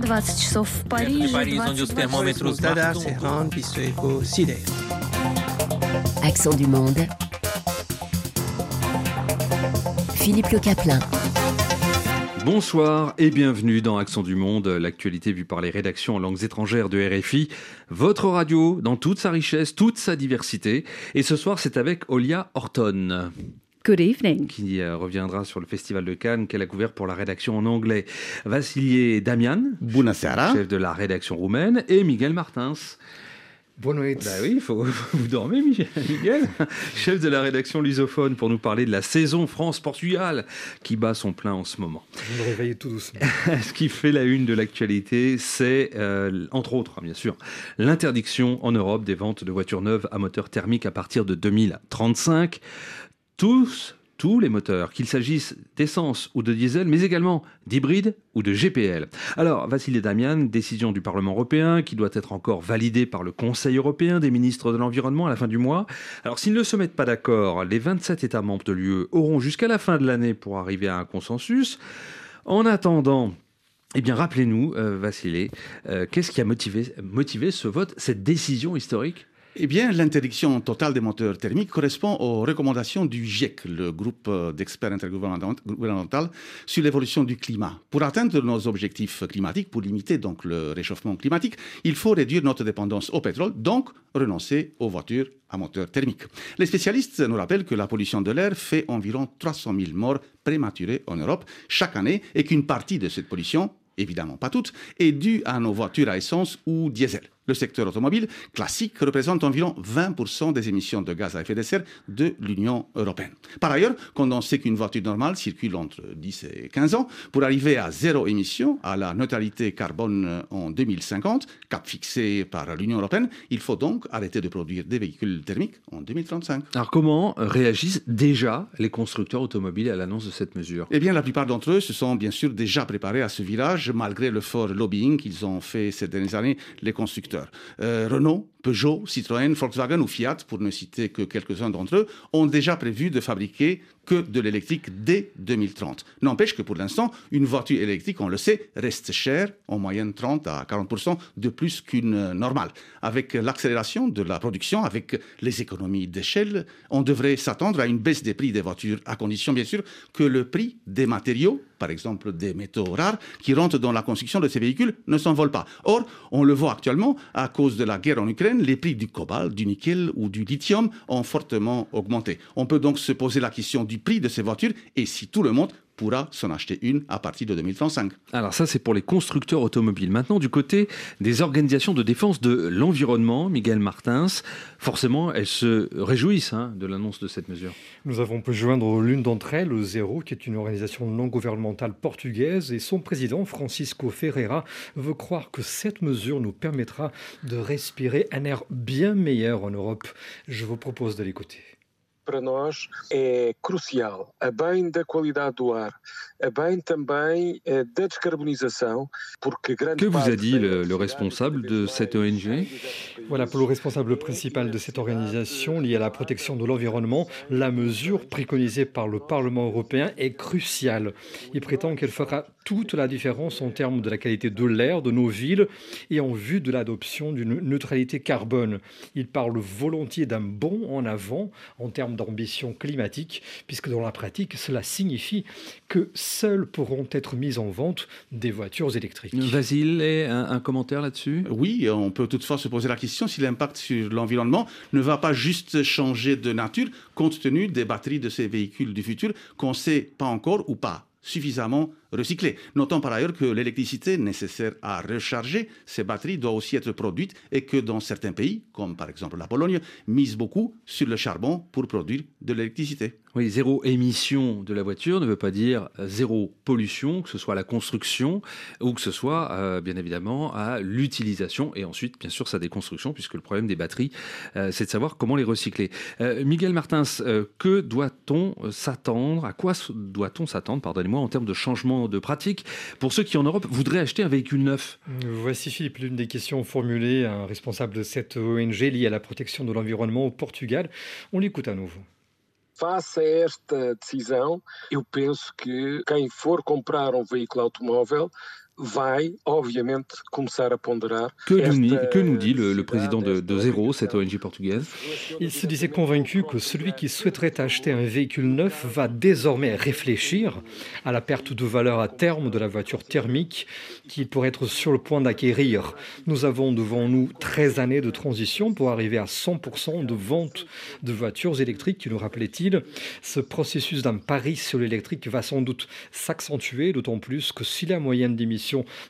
20 часов в Париже, Paris, onde os termômetros marcam Tehran 21 Accent du monde. Philippe Le Caplin. Bonsoir et bienvenue dans Accent du Monde, l'actualité vue par les rédactions en langues étrangères de RFI, votre radio dans toute sa richesse, toute sa diversité. Et ce soir, c'est avec Olia Horton. Good evening. qui euh, reviendra sur le Festival de Cannes qu'elle a couvert pour la rédaction en anglais. Vassilier Damian, Bună seara. chef de la rédaction roumaine, et Miguel Martins. Bonne nuit. Bah oui, il faut vous dormez, Miguel, chef de la rédaction lusophone, pour nous parler de la saison France-Portugal qui bat son plein en ce moment. Je me réveille tout doucement. Ce qui fait la une de l'actualité, c'est, euh, entre autres, bien sûr, l'interdiction en Europe des ventes de voitures neuves à moteur thermique à partir de 2035. Tous, tous les moteurs, qu'il s'agisse d'essence ou de diesel, mais également d'hybride ou de GPL. Alors, Vassili Damian, décision du Parlement européen qui doit être encore validée par le Conseil européen des ministres de l'Environnement à la fin du mois. Alors, s'ils ne se mettent pas d'accord, les 27 États membres de l'UE auront jusqu'à la fin de l'année pour arriver à un consensus. En attendant, eh bien, rappelez-nous, euh, euh, qu'est-ce qui a motivé ce vote, cette décision historique? Eh bien, l'interdiction totale des moteurs thermiques correspond aux recommandations du GIEC, le groupe euh, d'experts intergouvernemental sur l'évolution du climat. Pour atteindre nos objectifs climatiques, pour limiter donc le réchauffement climatique, il faut réduire notre dépendance au pétrole, donc renoncer aux voitures à moteur thermique. Les spécialistes nous rappellent que la pollution de l'air fait environ 300 000 morts prématurées en Europe chaque année et qu'une partie de cette pollution évidemment pas toute, est due à nos voitures à essence ou diesel. Le secteur automobile classique représente environ 20% des émissions de gaz à effet de serre de l'Union européenne. Par ailleurs, quand on sait qu'une voiture normale circule entre 10 et 15 ans, pour arriver à zéro émission, à la neutralité carbone en 2050, cap fixé par l'Union européenne, il faut donc arrêter de produire des véhicules thermiques en 2035. Alors, comment réagissent déjà les constructeurs automobiles à l'annonce de cette mesure? Eh bien, la plupart d'entre eux se sont bien sûr déjà préparés à ce virage, malgré le fort lobbying qu'ils ont fait ces dernières années, les constructeurs. Euh, Renault, Peugeot, Citroën, Volkswagen ou Fiat, pour ne citer que quelques-uns d'entre eux, ont déjà prévu de fabriquer que de l'électrique dès 2030. N'empêche que pour l'instant, une voiture électrique, on le sait, reste chère, en moyenne 30 à 40% de plus qu'une normale. Avec l'accélération de la production, avec les économies d'échelle, on devrait s'attendre à une baisse des prix des voitures, à condition bien sûr que le prix des matériaux, par exemple des métaux rares, qui rentrent dans la construction de ces véhicules, ne s'envolent pas. Or, on le voit actuellement, à cause de la guerre en Ukraine, les prix du cobalt, du nickel ou du lithium ont fortement augmenté. On peut donc se poser la question du prix de ces voitures et si tout le monde pourra s'en acheter une à partir de 2035. Alors ça, c'est pour les constructeurs automobiles. Maintenant, du côté des organisations de défense de l'environnement, Miguel Martins, forcément, elles se réjouissent hein, de l'annonce de cette mesure. Nous avons pu joindre l'une d'entre elles, Zéro, qui est une organisation non gouvernementale portugaise, et son président, Francisco Ferreira, veut croire que cette mesure nous permettra de respirer un air bien meilleur en Europe. Je vous propose de l'écouter. Para nós é crucial, a bem da qualidade do ar, também eh, da descarbonização, porque grande Que vous a dit le, responsable de cette ONG Voilà, pour le responsable principal de cette organisation liée à la protection de l'environnement, la mesure préconisée par le Parlement européen est cruciale. Il prétend qu'elle fera toute la différence en termes de la qualité de l'air de nos villes et en vue de l'adoption d'une neutralité carbone. Il parle volontiers d'un bond en avant en termes d'ambition climatique, puisque dans la pratique, cela signifie que seules pourront être mises en vente des voitures électriques. Vasile, un, un commentaire là-dessus? Oui, on peut toutefois se poser la question si l'impact sur l'environnement ne va pas juste changer de nature compte tenu des batteries de ces véhicules du futur qu'on ne sait pas encore ou pas suffisamment recyclées. Notons par ailleurs que l'électricité nécessaire à recharger ces batteries doit aussi être produite et que dans certains pays, comme par exemple la Pologne, mise beaucoup sur le charbon pour produire de l'électricité. Oui, zéro émission de la voiture ne veut pas dire euh, zéro pollution, que ce soit à la construction ou que ce soit, euh, bien évidemment, à l'utilisation et ensuite, bien sûr, sa déconstruction, puisque le problème des batteries, euh, c'est de savoir comment les recycler. Miguel Martins, que doit-on s'attendre À quoi doit-on s'attendre, pardonnez-moi, en termes de changement de pratique pour ceux qui en Europe voudraient acheter un véhicule neuf Voici Philippe l'une des questions formulées à un responsable de cette ONG liée à la protection de l'environnement au Portugal. On l'écoute à nouveau. Face a esta decisão, eu penso que quem for comprar um veículo automóvel vai, obviamente, começar a ponderar. Que, nous, que nous dit le, le président de, de, Zero, cette ONG portugaise Il se disait convaincu que celui qui souhaiterait acheter un véhicule neuf va désormais réfléchir à la perte de valeur à terme de la voiture thermique qu'il pourrait être sur le point d'acquérir. Nous avons devant nous 13 années de transition pour arriver à 100% de vente de voitures électriques, nous rappelait-il. Ce processus d'un pari sur l'électrique va sans doute s'accentuer, d'autant plus que si la moyenne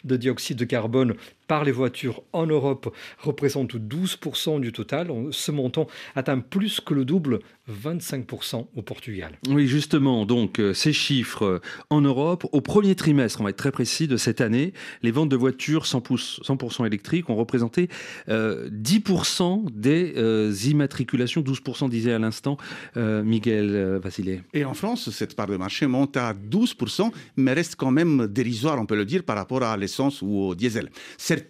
de dioxyde de carbone par les voitures en Europe représente 12% du total. Ce montant atteint plus que le double, 25% au Portugal. Oui, justement, donc euh, ces chiffres euh, en Europe, au premier trimestre, on va être très précis, de cette année, les ventes de voitures 100%, électriques ont représenté 10% euh, des immatriculations, 12% disait à l'instant Miguel Vasile. Et en France, cette part de marché monte à 12%, mais reste quand même dérisoire, on peut le dire, par rapport à l'essence ou au diesel.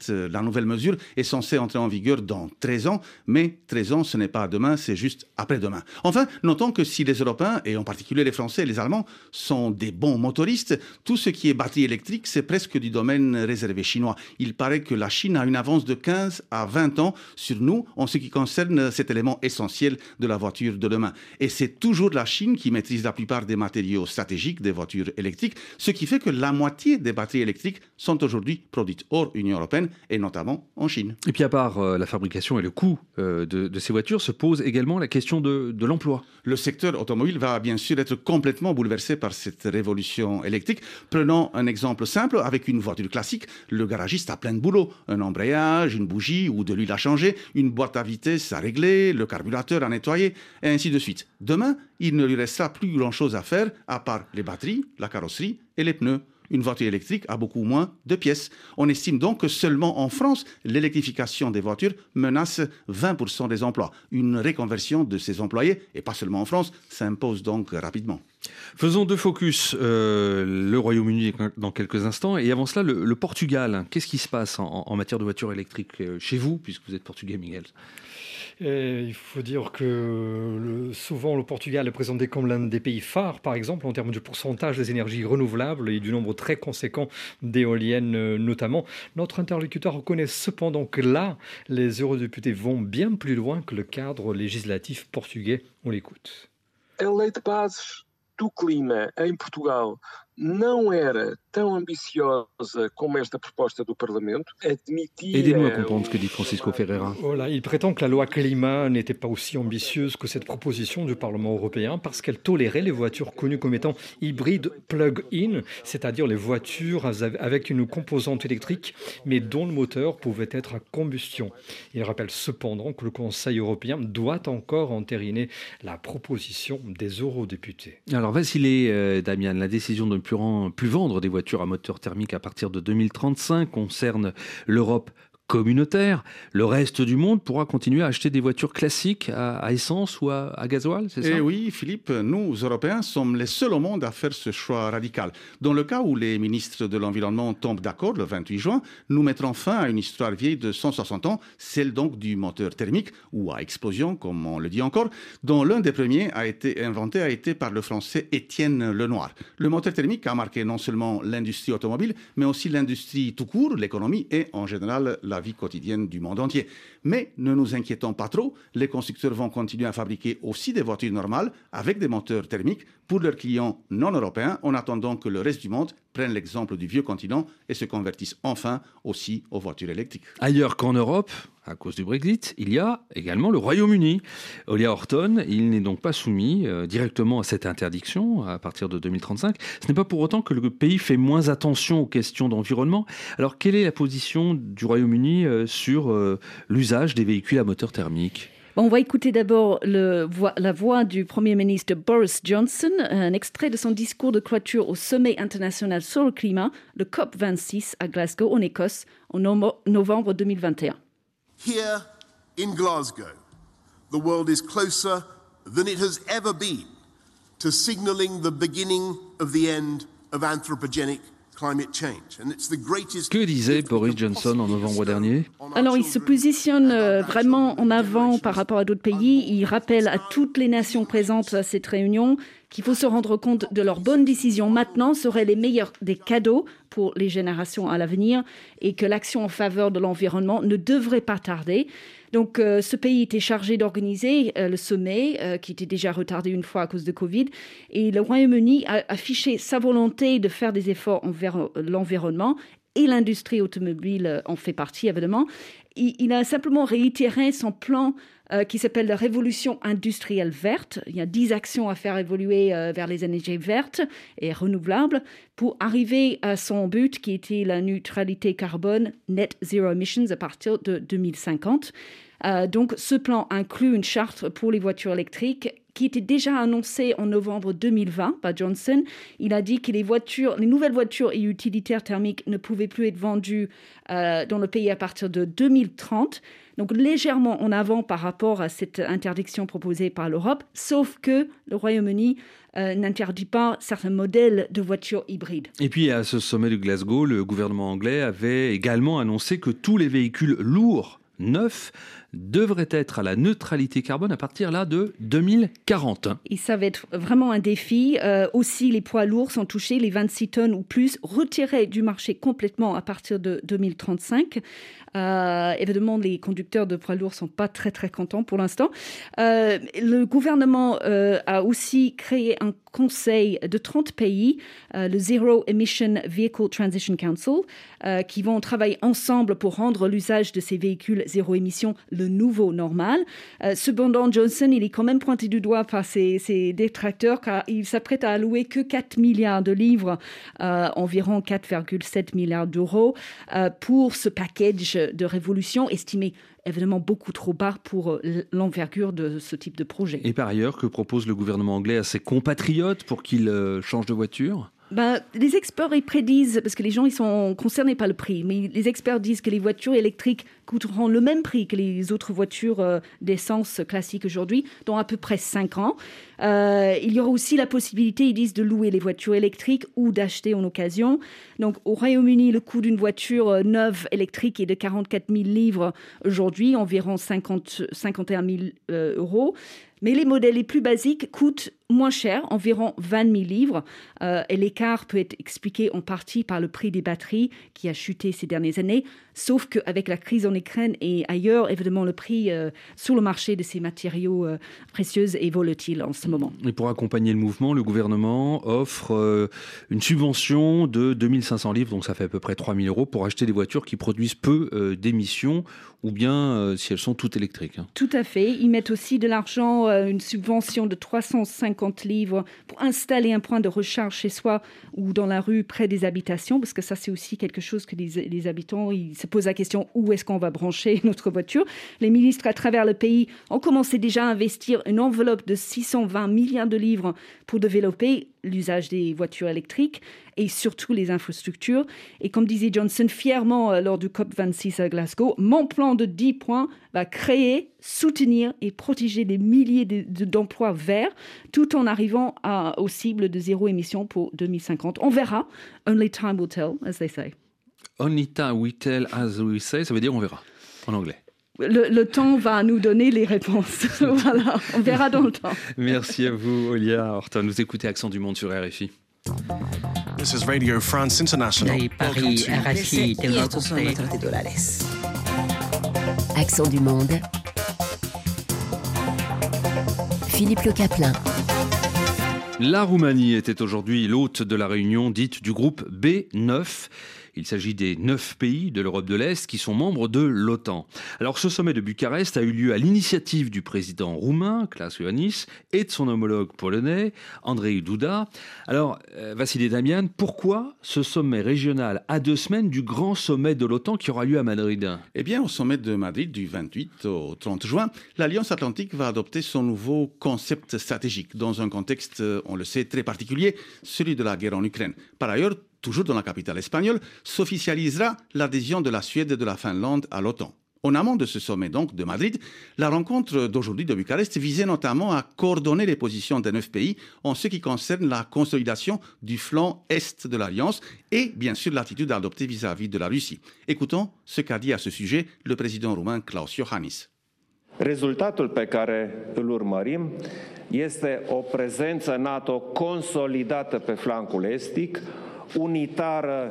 Euh, la nouvelle mesure est censée entrer en vigueur dans 13 ans, mais 13 ans, ce n'est pas demain, c'est juste après-demain. Enfin, notons que si les Européens, et en particulier les Français et les Allemands, sont des bons motoristes, tout ce qui est batterie électrique, c'est presque du domaine réservé chinois. Il paraît que la Chine a une avance de 15 à 20 ans sur nous en ce qui concerne cet élément essentiel de la voiture de demain. Et c'est toujours la Chine qui maîtrise la plupart des matériaux stratégiques des voitures électriques, ce qui fait que la moitié des batteries électriques sont aujourd'hui produites hors Union européenne et notamment en Chine. Et puis à part euh, la fabrication et le coût euh, de, ces voitures, se pose également la question de, de l'emploi. Le secteur automobile va bien sûr être complètement bouleversé par cette révolution électrique. Prenons un exemple simple, avec une voiture classique, le garagiste a plein de boulot. Un embrayage, une bougie ou de l'huile à changer, une boîte à vitesse à régler, le carburateur à nettoyer, et ainsi de suite. Demain, il ne lui restera plus grand-chose à faire à part les batteries, la carrosserie et les pneus une voiture électrique a beaucoup moins de pièces. On estime donc que seulement en France, l'électrification des voitures menace 20% des emplois. Une réconversion de ces employés, et pas seulement en France, s'impose donc rapidement. Faisons deux focus. Euh, le Royaume-Uni dans quelques instants. Et avant cela, le, Portugal. Qu'est-ce qui se passe en, en matière de voitures électriques euh, chez vous, puisque vous êtes portugais, Miguel? Il faut dire que souvent le Portugal est présenté comme l'un des pays phares, par exemple, en termes de pourcentage des énergies renouvelables et du nombre très conséquent d'éoliennes euh, notamment. Notre interlocuteur reconnaît cependant que là, les eurodéputés vont bien plus loin que le cadre législatif portugais. On l'écoute. A lei de bases do clima em Portugal não era tão ambiciosa como esta proposta do Parlamento, admitia... Aidez-nous à comprendre ce que dit Francisco Ferreira. Voilà, il prétend que la loi climat n'était pas aussi ambitieuse que cette proposition du Parlement européen parce qu'elle tolérait les voitures connues comme étant hybrides plug-in, c'est-à-dire les voitures avec une composante électrique mais dont le moteur pouvait être à combustion. Il rappelle cependant que le Conseil européen doit encore entériner la proposition des eurodéputés. Alors, Vassilé, euh, Damien, la décision de plus, vendre des voitures à moteur thermique à partir de 2035 concerne l'Europe communautaire, le reste du monde pourra continuer à acheter des voitures classiques à, essence ou à, gasoil, c'est ça? Eh oui, Philippe, nous, Européens, sommes les seuls au monde à faire ce choix radical. Dans le cas où les ministres de l'Environnement tombent d'accord le 28 juin, nous mettrons fin à une histoire vieille de 160 ans, celle donc du moteur thermique, ou à explosion, comme on le dit encore, dont l'un des premiers a été inventé a été par le français Étienne Lenoir. Le moteur thermique a marqué non seulement l'industrie automobile, mais aussi l'industrie tout court, l'économie et en général la vie quotidienne du monde entier. Mais ne nous inquiétons pas trop, les constructeurs vont continuer à fabriquer aussi des voitures normales avec des moteurs thermiques pour leurs clients non européens en attendant que le reste du monde prenne l'exemple du vieux continent et se convertisse enfin aussi aux voitures électriques. Ailleurs qu'en Europe, à cause du Brexit, il y a également le Royaume-Uni. Olia Horton, il n'est donc pas soumis euh, directement à cette interdiction à partir de 2035. Ce n'est pas pour autant que le pays fait moins attention aux questions d'environnement. Alors quelle est la position du Royaume-Uni euh, sur euh, l'usage des véhicules à moteur thermique? On va écouter d'abord la voix du Premier ministre Boris Johnson, un extrait de son discours de clôture au sommet international sur le climat, le COP26 à Glasgow, en Écosse, en novembre 2021. Here in Glasgow, the world is closer than it has ever been to signaling the beginning of the end of anthropogenic que disait Boris Johnson en novembre dernier Alors il se positionne euh, vraiment en avant par rapport à d'autres pays. Il rappelle à toutes les nations présentes à cette réunion qu'il faut se rendre compte de leurs bonnes décisions maintenant seraient les meilleurs des cadeaux pour les générations à l'avenir et que l'action en faveur de l'environnement ne devrait pas tarder. Donc, euh, ce pays était chargé d'organiser euh, le sommet, euh, qui était déjà retardé une fois à cause de Covid. Et le Royaume-Uni a affiché sa volonté de faire des efforts envers l'environnement. Et l'industrie automobile en fait partie, évidemment. Il, a simplement réitéré son plan qui s'appelle la révolution industrielle verte. Il y a dix actions à faire évoluer vers les énergies vertes et renouvelables pour arriver à son but qui était la neutralité carbone net zero emissions à partir de 2050. Euh, donc ce plan inclut une charte pour les voitures électriques qui était déjà annoncée en novembre 2020 par Johnson. Il a dit que les voitures, les nouvelles voitures et utilitaires thermiques ne pouvaient plus être vendues euh, dans le pays à partir de 2030 donc légèrement en avant par rapport à cette interdiction proposée par l'Europe, sauf que le Royaume-Uni euh, n'interdit pas certains modèles de voitures hybrides. Et puis à ce sommet de Glasgow, le gouvernement anglais avait également annoncé que tous les véhicules lourds neufs devraient être à la neutralité carbone à partir là de 2040. Et ça va être vraiment un défi. Euh, aussi, les poids lourds sont touchés, les 26 tonnes ou plus, retirés du marché complètement à partir de 2035. Euh, évidemment, les conducteurs de poids lourds sont pas très très contents pour l'instant. Euh, le gouvernement euh, a aussi créé un conseil de 30 pays, le Zero Emission Vehicle Transition Council, qui vont travailler ensemble pour rendre l'usage de ces véhicules zéro émission le nouveau normal. Cependant, Johnson, il est quand même pointé du doigt par ses, ses détracteurs car il s'apprête à allouer que 4 milliards de livres, environ 4,7 milliards d'euros, pour ce package de révolution estimé évidemment beaucoup trop bas pour euh, l'envergure de ce type de projet. Et par ailleurs, que propose le gouvernement anglais à ses compatriotes pour qu'ils euh, changent de voiture? Ben, les experts ils prédisent, parce que les gens ils sont concernés par le prix, mais les experts disent que les voitures électriques coûteront le même prix que les autres voitures euh, d'essence classiques aujourd'hui, dans à peu près 5 ans. Euh, il y aura aussi la possibilité, ils disent, de louer les voitures électriques ou d'acheter en occasion. Donc au Royaume-Uni, le coût d'une voiture euh, neuve électrique est de 44 000 livres aujourd'hui, environ 50, 51 000 euh, euros. Mais les modèles les plus basiques coûtent moins cher, environ 20 000 livres. Euh, et l'écart peut être expliqué en partie par le prix des batteries qui a chuté ces dernières années. Sauf qu'avec la crise en Ukraine et ailleurs, évidemment, le prix euh, sur le marché de ces matériaux euh, précieux est volatile en ce moment. Et pour accompagner le mouvement, le gouvernement offre euh, une subvention de 2500 livres, donc ça fait à peu près 3000 euros, pour acheter des voitures qui produisent peu d'émissions ou bien si elles sont toutes électriques. hein. Tout à fait. Ils mettent aussi de l'argent, une subvention de 350 livres pour installer un point de recharge chez soi ou dans la rue près des habitations, parce que ça, c'est aussi quelque chose que les, les habitants ils se posent la question où est-ce qu'on va brancher notre voiture? Les ministres à travers le pays ont commencé déjà à investir une enveloppe de 620 milliards de livres pour développer l'usage des voitures électriques et surtout les infrastructures. Et comme disait Johnson fièrement euh, lors du COP26 à Glasgow, mon plan de 10 points va créer, soutenir et protéger des milliers de- de- d'emplois verts tout en arrivant à, aux cibles de zéro émission pour 2050. On verra. Only time will tell, as they say. Only time we tell as we say, ça veut dire on verra en anglais. Le, le temps va nous donner les réponses. voilà, on verra dans le temps. Merci à vous, Olia Horton. Vous écoutez Accent du Monde sur RFI. This is Radio France International. Paris, RFI. Accent du monde. Philippe Le Caplin. La Roumanie était aujourd'hui l'hôte de la réunion dite du groupe B9. Il s'agit des neuf pays de l'Europe de l'Est qui sont membres de l'OTAN. Alors ce sommet de Bucarest a eu lieu à l'initiative du président roumain, Klaus Iohannis, et de son homologue polonais, Andrzej Duda. Alors, euh, Vassili Damian, pourquoi ce sommet régional à deux semaines du grand sommet de l'OTAN qui aura lieu à Madrid? Eh bien, au sommet de Madrid du 28 au 30 juin, l'Alliance Atlantique va adopter son nouveau concept stratégique dans un contexte, on le sait, très particulier, celui de la guerre en Ukraine. Par ailleurs, toujours dans la capitale espagnole, s'officialisera l'adhésion de la Suède et de la Finlande à l'OTAN. En amont de ce sommet donc de Madrid, la rencontre d'aujourd'hui de Bucarest visait notamment à coordonner les positions des neuf pays en ce qui concerne la consolidation du flanc est de l'Alliance et bien sûr l'attitude adoptée vis-à-vis de la Russie. Écoutons ce qu'a dit à ce sujet le président roumain Klaus Iohannis. Rezultatul pe care îl urmărim este o prezență NATO consolidată pe flancul estic,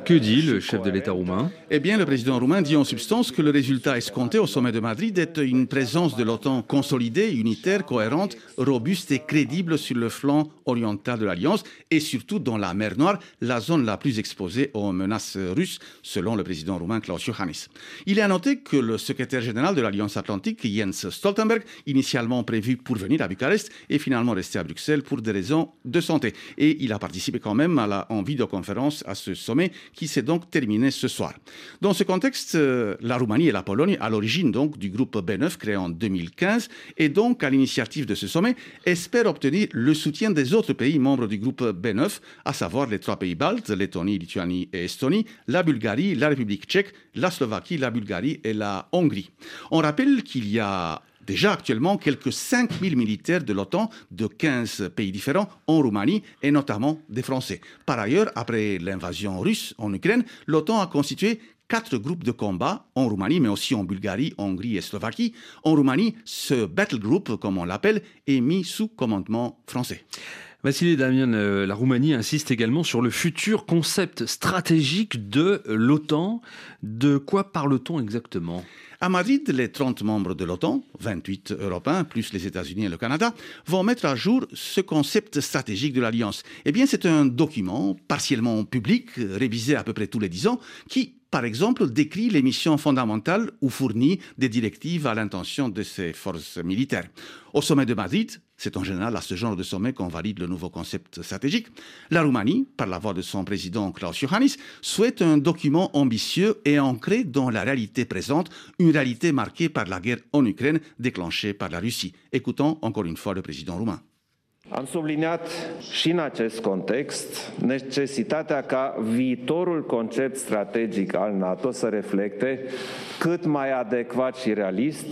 Que dit le chef de l'État roumain Eh bien, le président roumain dit en substance que le résultat escompté au sommet de Madrid est une présence de l'OTAN consolidée, unitaire, cohérente, robuste et crédible sur le flanc oriental de l'Alliance et surtout dans la mer Noire, la zone la plus exposée aux menaces russes, selon le président roumain Klaus Iohannis. Il est à noter que le secrétaire général de l'Alliance Atlantique, Jens Stoltenberg, initialement prévu pour venir à Bucarest, est finalement resté à Bruxelles pour des raisons de santé. Et il a participé quand même à la, en vidéoconférence à ce sommet qui s'est donc terminé ce soir. Dans ce contexte, euh, la Roumanie et la Pologne, à l'origine donc du groupe B9 créé en 2015 et donc à l'initiative de ce sommet, espèrent obtenir le soutien des autres pays membres du groupe B9, à savoir les trois pays baltes, Lettonie, Lituanie et Estonie, la Bulgarie, la République tchèque, la Slovaquie, la Bulgarie et la Hongrie. On rappelle qu'il y a déjà actuellement quelques 5000 militaires de l'OTAN de 15 pays différents en Roumanie et notamment des Français. Par ailleurs, après l'invasion russe en Ukraine, l'OTAN a constitué quatre groupes de combat en Roumanie, mais aussi en Bulgarie, Hongrie et Slovaquie. En Roumanie, ce battle group, comme on l'appelle, est mis sous commandement français. Vassili Damian, euh, la Roumanie insiste également sur le futur concept stratégique de l'OTAN. De quoi parle-t-on exactement? À Madrid, les 30 membres de l'OTAN, 28 Européens, plus les États-Unis et le Canada, vont mettre à jour ce concept stratégique de l'Alliance. Eh bien, c'est un document partiellement public, révisé à peu près tous les 10 ans, qui par exemple, décrit les missions fondamentales ou fournit des directives à l'intention de ses forces militaires. Au sommet de Madrid, c'est en général à ce genre de sommet qu'on valide le nouveau concept stratégique. La Roumanie, par la voix de son président Klaus Iohannis, souhaite un document ambitieux et ancré dans la réalité présente, une réalité marquée par la guerre en Ukraine déclenchée par la Russie. Écoutons encore une fois le président roumain. Am subliniat și în acest context necesitatea ca viitorul concept strategic al NATO să reflecte cât mai adecvat și realist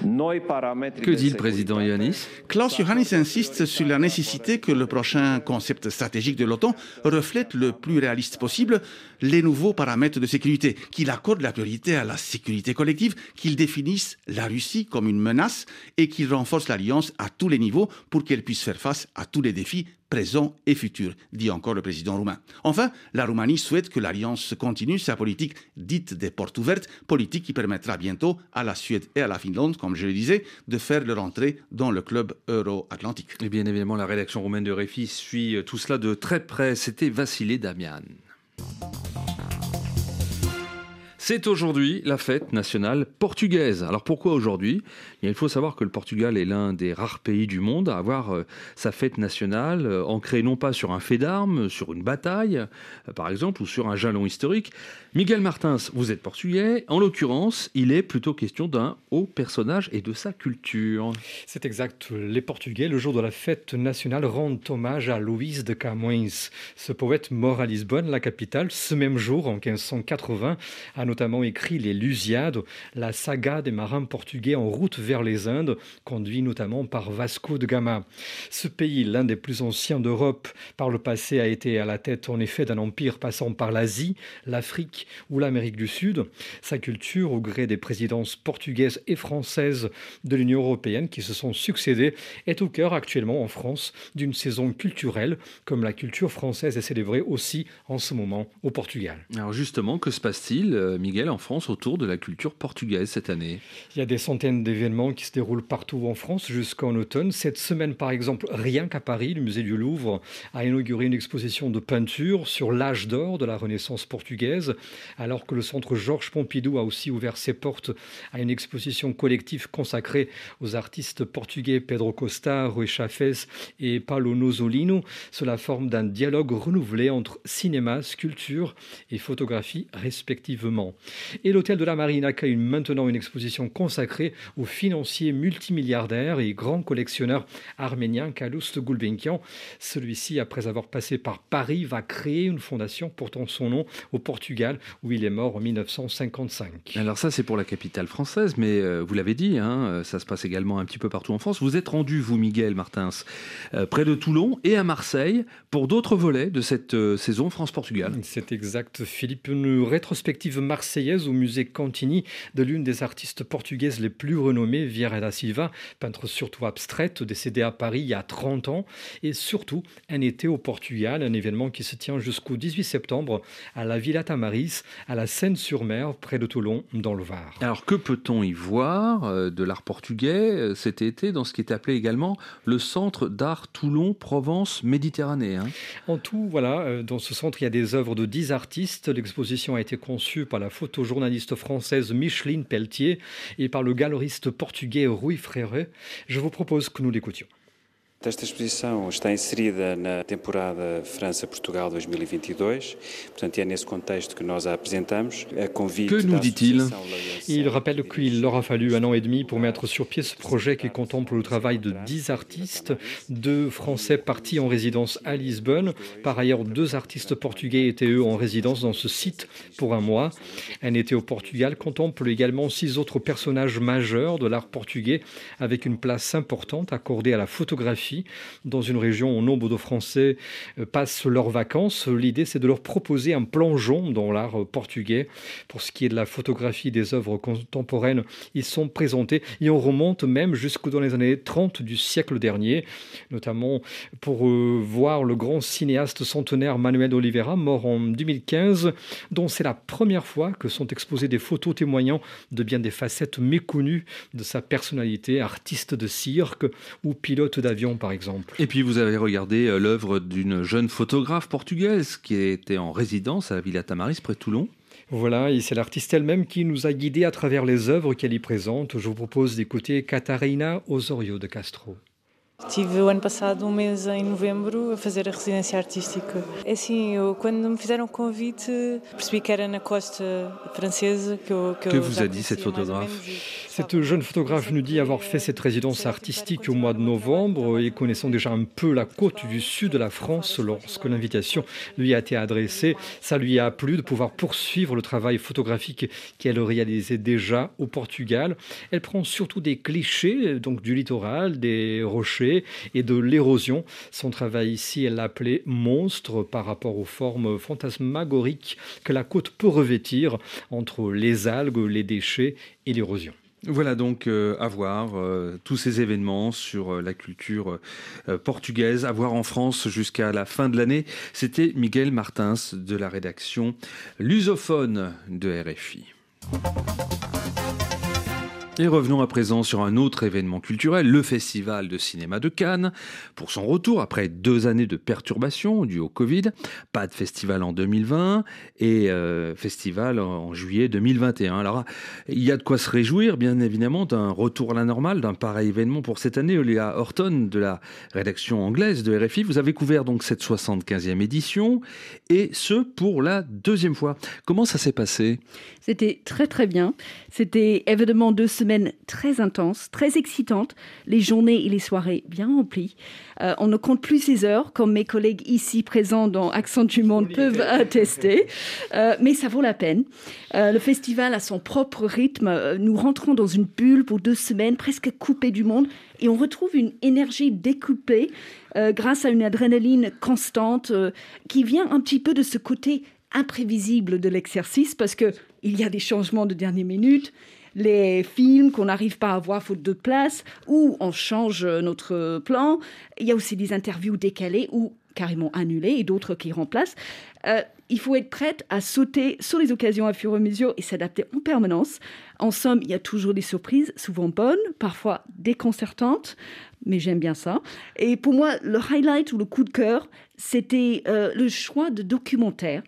Que dit le président Ioannis Klaus Iohannis insiste sur la nécessité que le prochain concept stratégique de l'OTAN reflète le plus réaliste possible les nouveaux paramètres de sécurité, qu'il accorde la priorité à la sécurité collective, qu'il définisse la Russie comme une menace et qu'il renforce l'alliance à tous les niveaux pour qu'elle puisse faire face à tous les défis présent et futur, dit encore le président roumain. Enfin, la Roumanie souhaite que l'Alliance continue sa politique dite des portes ouvertes, politique qui permettra bientôt à la Suède et à la Finlande, comme je le disais, de faire leur entrée dans le club euro-atlantique. Et bien évidemment, la rédaction roumaine de Réfi suit tout cela de très près. C'était Vassilé Damian. C'est aujourd'hui la fête nationale portugaise. Alors pourquoi aujourd'hui? Il faut savoir que le Portugal est l'un des rares pays du monde à avoir euh, sa fête nationale euh, ancrée non pas sur un fait d'armes, sur une bataille, euh, par exemple, ou sur un jalon historique. Miguel Martins, vous êtes portugais. En l'occurrence, il est plutôt question d'un haut personnage et de sa culture. C'est exact. Les Portugais, le jour de la fête nationale, rendent hommage à Luís de Camões. Ce poète mort à Lisbonne, la capitale, ce même jour, en 1580, a notamment écrit Les Lusiades, la saga des marins portugais en route vers les Indes, conduit notamment par Vasco de Gama. Ce pays, l'un des plus anciens d'Europe, par le passé a été à la tête en effet d'un empire passant par l'Asie, l'Afrique ou l'Amérique du Sud. Sa culture, au gré des présidences portugaises et françaises de l'Union européenne qui se sont succédées, est au cœur actuellement en France d'une saison culturelle, comme la culture française est célébrée aussi en ce moment au Portugal. Alors justement, que se passe-t-il, euh, Miguel, en France autour de la culture portugaise cette année? Il y a des centaines d'événements qui se déroulent partout en France jusqu'en automne. Cette semaine, par exemple, rien qu'à Paris, le musée du Louvre a inauguré une exposition de peinture sur l'âge d'or de la Renaissance portugaise, alors que le centre Georges Pompidou a aussi ouvert ses portes à une exposition collective consacrée aux artistes portugais Pedro Costa, Rui Chafes et Paulo Nozolino, sous la forme d'un dialogue renouvelé entre cinéma, sculpture et photographie respectivement. Et l'hôtel de la Marine accueille maintenant une exposition consacrée au financier multimilliardaire et grand collectionneur arménien Calouste Gulbenkian. Celui-ci, après avoir passé par Paris, va créer une fondation portant son nom au Portugal où il est mort en 1955. Alors ça, c'est pour la capitale française, mais euh, vous l'avez dit, hein, euh, ça se passe également un petit peu partout en France. Vous êtes rendu, vous, Miguel Martins, euh, près de Toulon et à Marseille pour d'autres volets de cette euh, saison France-Portugal. C'est exact, Philippe. Une rétrospective marseillaise au musée Cantini de l'une des artistes portugaises les plus renommées, Vieira da Silva, peintre surtout abstraite, décédée à Paris il y a 30 ans, et surtout un été au Portugal, un événement qui se tient jusqu'au 18 septembre à la Villa À la Seine-sur-Mer, près de Toulon, dans le Var. Alors que peut-on y voir euh, de l'art portugais euh, cet été dans ce qui est appelé également le Centre d'art Toulon-Provence-Méditerranée hein? En tout, voilà, euh, dans ce centre, il y a des œuvres de 10 artistes. L'exposition a été conçue par la photojournaliste française Micheline Pelletier et par le galeriste portugais Rui Freire. Je vous propose que nous l'écoutions. Esta exposição está inserida na temporada França-Portugal 2022, portanto é nesse contexto que nós a apresentamos. A convite Que nous dit-il Il rappelle qu'il leur a fallu un an et demi pour mettre sur pied ce projet qui contemple le travail de 10 artistes, deux Français partis en résidence à Lisbonne. Par ailleurs, deux artistes portugais étaient eux en résidence dans ce site pour un mois. Un été au Portugal contemple également six autres personnages majeurs de l'art portugais avec une place importante accordée à la photographie dans une région où nombre de Français euh, passent leurs vacances. L'idée, c'est de leur proposer un plongeon dans l'art euh, portugais. Pour ce qui est de la photographie des œuvres contemporaines, ils sont présentés et on remonte même jusque dans les années 30 du siècle dernier, notamment pour euh, voir le grand cinéaste centenaire Manuel Oliveira, mort en 2015, dont c'est la première fois que sont exposées des photos témoignant de bien des facettes méconnues de sa personnalité, artiste de cirque ou pilote d'avion par exemple. Et puis vous avez regardé euh, l'œuvre d'une jeune photographe portugaise qui était en résidence à la Villa Tamaris près de Toulon. Voilà, et c'est l'artiste elle-même qui nous a guidés à travers les œuvres qu'elle y présente. Je vous propose d'écouter Catarina Osorio de Castro. Tive o ano passado um mês em novembro a fazer a residência artística. É assim, eu, quando me fizeram o convite, percebi que era na costa francesa que eu que, Que eu vous a dit cette photographe Cette jeune photographe nous dit avoir fait cette résidence artistique au mois de novembre et connaissant déjà un peu la côte du sud de la France lorsque l'invitation lui a été adressée. Ça lui a plu de pouvoir poursuivre le travail photographique qu'elle réalisait déjà au Portugal. Elle prend surtout des clichés donc du littoral, des rochers et de l'érosion. Son travail ici, elle l'appelait monstre par rapport aux formes fantasmagoriques que la côte peut revêtir entre les algues, les déchets et l'érosion. Voilà donc euh, à voir euh, tous ces événements sur euh, la culture portugaise, à voir en France jusqu'à la fin de l'année. C'était Miguel Martins de la rédaction lusophone de RFI. Et revenons à présent sur un autre événement culturel, le Festival de cinéma de Cannes. Pour son retour, après deux années de perturbations dues au Covid, pas de festival en 2020 et euh, festival en juillet 2021. Alors, il y a de quoi se réjouir, bien évidemment, d'un retour à la normale, d'un pareil événement pour cette année. Olia Horton, de la rédaction anglaise de RFI, vous avez couvert donc cette 75e édition, et ce, pour la deuxième fois. Comment ça s'est passé? C'était très très bien. C'était évidemment deux semaines très intenses, très excitantes, les journées et les soirées bien remplies. Euh, on ne compte plus ces heures, comme mes collègues ici présents dans Accent du Monde peuvent attester, Euh, mais ça vaut la peine. Euh, le festival a son propre rythme. Nous rentrons dans une bulle pour deux semaines, presque coupées du monde, et on retrouve une énergie découpée grâce à une adrénaline constante qui vient un petit peu de ce côté imprévisible de l'exercice parce que il y a des changements de dernière minute, les films qu'on n'arrive pas à voir faute de place, ou on change notre plan. Il y a aussi des interviews décalées ou carrément annulées et d'autres qui remplacent. Euh, il faut être prête à sauter sur les occasions à fur et à mesure et s'adapter en permanence. En somme, il y a toujours des surprises, souvent bonnes, parfois déconcertantes, mais j'aime bien ça. Et pour moi, le highlight ou le coup de cœur, c'était euh, le choix de documentaires.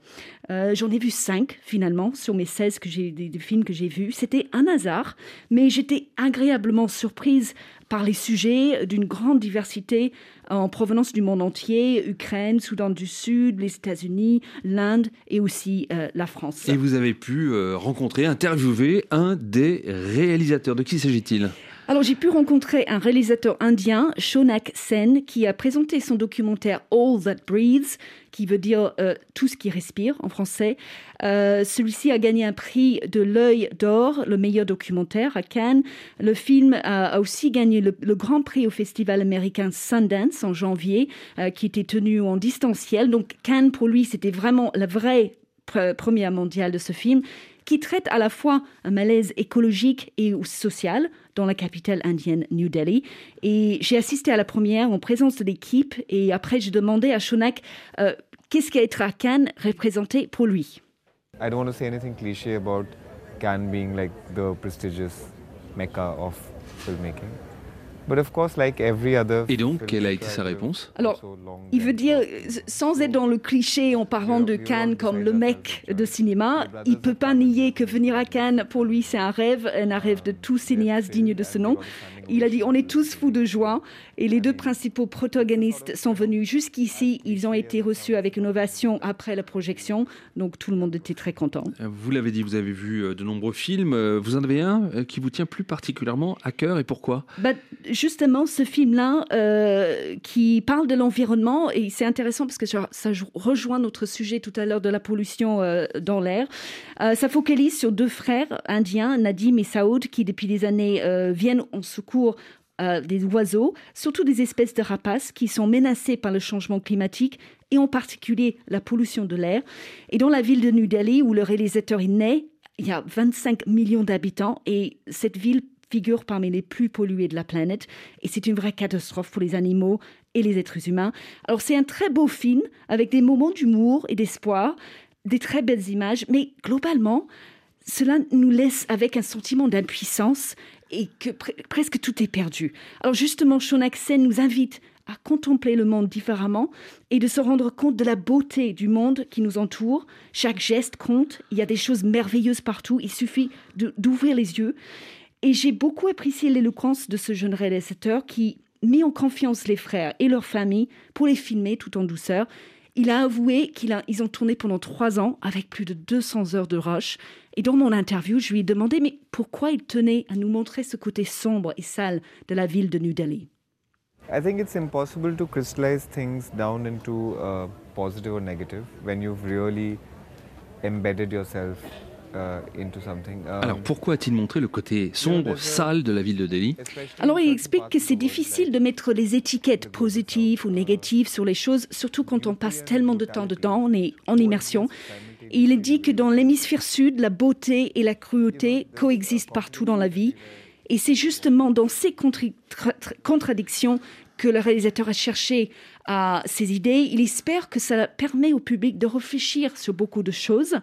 Euh, J'en ai vu cinq finalement sur mes 16 que j'ai, des, films que j'ai vus. C'était un hasard, mais j'étais agréablement surprise par les sujets d'une grande diversité en provenance du monde entier, Ukraine, Soudan du Sud, les États-Unis, l'Inde et aussi euh, la France. Et vous avez pu rencontrer, interviewer un des réalisateurs. De qui s'agit-il? Alors j'ai pu rencontrer un réalisateur indien, Shonak Sen, qui a présenté son documentaire All That Breathes, qui veut dire euh, tout ce qui respire en français. Euh, Celui-ci a gagné un prix de l'œil d'or, le meilleur documentaire à Cannes. Le film a, aussi gagné le, le, grand prix au festival américain Sundance en janvier, euh, qui était tenu en distanciel. Donc Cannes pour lui c'était vraiment la vraie première mondiale de ce film qui traite à la fois un malaise écologique et social dans la capitale indienne New Delhi. Et j'ai assisté à la première en présence de l'équipe et après j'ai demandé à Shonak euh, qu'est-ce qu'être à Cannes représenté pour lui? I don't want to say anything cliché about Cannes being like the prestigious mecca of filmmaking. Et donc, quelle a été sa réponse Alors, il veut dire, sans être dans le cliché en parlant de Cannes comme le mec de cinéma, il peut pas nier que venir à Cannes, pour lui, c'est un rêve, un rêve de tout cinéaste digne de ce nom. Il a dit, on est tous fous de joie. Et les deux principaux protagonistes sont venus jusqu'ici. Ils ont été reçus avec une ovation après la projection. Donc tout le monde était très content. Vous l'avez dit, vous avez vu euh, de nombreux films. Euh, vous en avez un euh, qui vous tient plus particulièrement à cœur et pourquoi? Bah, Justement, ce film-là euh, qui parle de l'environnement. Et c'est intéressant parce que ça, ça, rejoint notre sujet tout à l'heure de la pollution euh, dans l'air. Euh, ça focalise sur deux frères indiens, Nadim et Saoud, qui depuis des années viennent en secours euh, des oiseaux, surtout des espèces de rapaces qui sont menacées par le changement climatique et en particulier la pollution de l'air. Et dans la ville de New Delhi, où le réalisateur est né, il y a 25 millions d'habitants et cette ville figure parmi les plus polluées de la planète et c'est une vraie catastrophe pour les animaux et les êtres humains. Alors c'est un très beau film avec des moments d'humour et d'espoir, des très belles images, mais globalement, cela nous laisse avec un sentiment d'impuissance et que pre presque tout est perdu. Alors justement, Shonak Sen nous invite à contempler le monde différemment et de se rendre compte de la beauté du monde qui nous entoure. Chaque geste compte, il y a des choses merveilleuses partout, il suffit d'ouvrir les yeux. Et j'ai beaucoup apprécié l'éloquence de ce jeune réalisateur qui met en confiance les frères et leurs familles pour les filmer tout en douceur. Il a avoué qu'ils ont tourné pendant trois ans avec plus de 200 heures de rush. Et dans mon interview, je lui ai demandé mais pourquoi il tenait à nous montrer ce côté sombre et sale de la ville de New Delhi? I think it's impossible to crystallize things down into uh, positive or negative when you've really embedded yourself Alors pourquoi a-t-il montré le côté sombre, sale de la ville de Delhi? Alors il explique que c'est difficile de mettre des étiquettes positives ou négatives sur les choses, surtout quand on passe tellement de temps dedans, on est en immersion. Et il dit que dans l'hémisphère sud, la beauté et la cruauté coexistent partout dans la vie. Et c'est justement dans ces contradictions que le réalisateur a cherché à ses idées. Il espère que ça permet au public de réfléchir sur beaucoup de choses.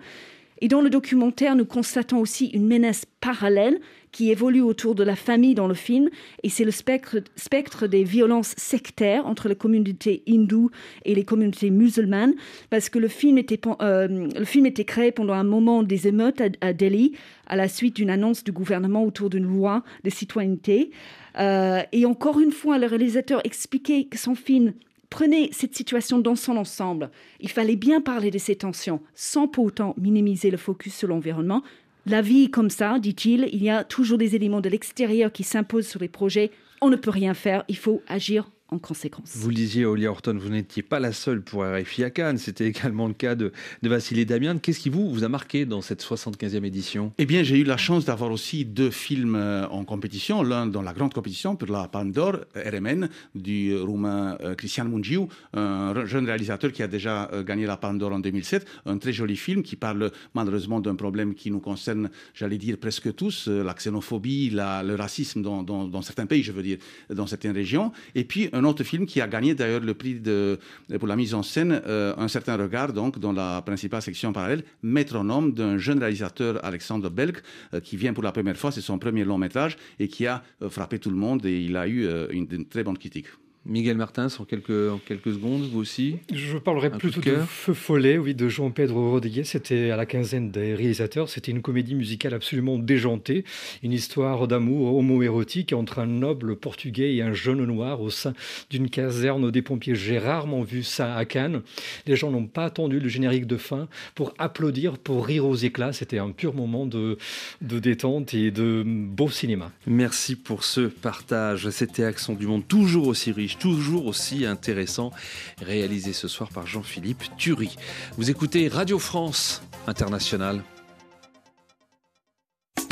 Et dans le documentaire, nous constatons aussi une menace parallèle qui évolue autour de la famille dans le film, et c'est le spectre, des violences sectaires entre les communautés hindoues et les communautés musulmanes, parce que le film était, euh, le film était créé pendant un moment des émeutes à, à Delhi, à la suite d'une annonce du gouvernement autour d'une loi de citoyenneté. Euh, et encore une fois, le réalisateur expliquait que son film Prenez cette situation dans son ensemble. Il fallait bien parler de ces tensions sans pour autant minimiser le focus sur l'environnement. La vie est comme ça, dit-il, il y a toujours des éléments de l'extérieur qui s'imposent sur les projets. On ne peut rien faire, il faut agir en conséquence. Vous le disiez, Olia Horton, vous n'étiez pas la seule pour RFI à Cannes. C'était également le cas de, de Vassili Damian. Qu'est-ce qui vous, vous a marqué dans cette 75e édition? Eh bien, j'ai eu la chance d'avoir aussi deux films euh, en compétition. L'un dans la grande compétition pour la Palme d'Or, RMN, du roumain euh, Cristian Mungiu, un jeune réalisateur qui a déjà euh, gagné la Palme d'Or en 2007. Un très joli film qui parle malheureusement d'un problème qui nous concerne, j'allais dire, presque tous, la xénophobie, la, le racisme dans, dans, dans certains pays, je veux dire, dans certaines régions. Et puis, un autre film qui a gagné d'ailleurs le prix de, pour la mise en scène, euh, un certain regard, donc, dans la principale section parallèle, Métronome, d'un jeune réalisateur, Alexandre Belk, euh, qui vient pour la première fois, c'est son premier long métrage, et qui a euh, frappé tout le monde, et il a eu une très bonne critique. Miguel Martins, en quelques, en quelques secondes, vous aussi Je parlerai plutôt de de, Feu Follet, oui, de Jean Pedro Rodriguez. C'était à la quinzaine des réalisateurs. C'était une comédie musicale absolument déjantée. Une histoire d'amour homo-érotique entre un noble portugais et un jeune noir au sein d'une caserne des pompiers. J'ai rarement vu ça à Cannes. Les gens n'ont pas attendu le générique de fin pour applaudir, pour rire aux éclats. C'était un pur moment de, de détente et de beau cinéma. Merci pour ce partage. C'était Accent du Monde, toujours aussi riche, toujours aussi intéressant, réalisé ce soir par Jean-Philippe Thury. Vous écoutez Radio France Internationale.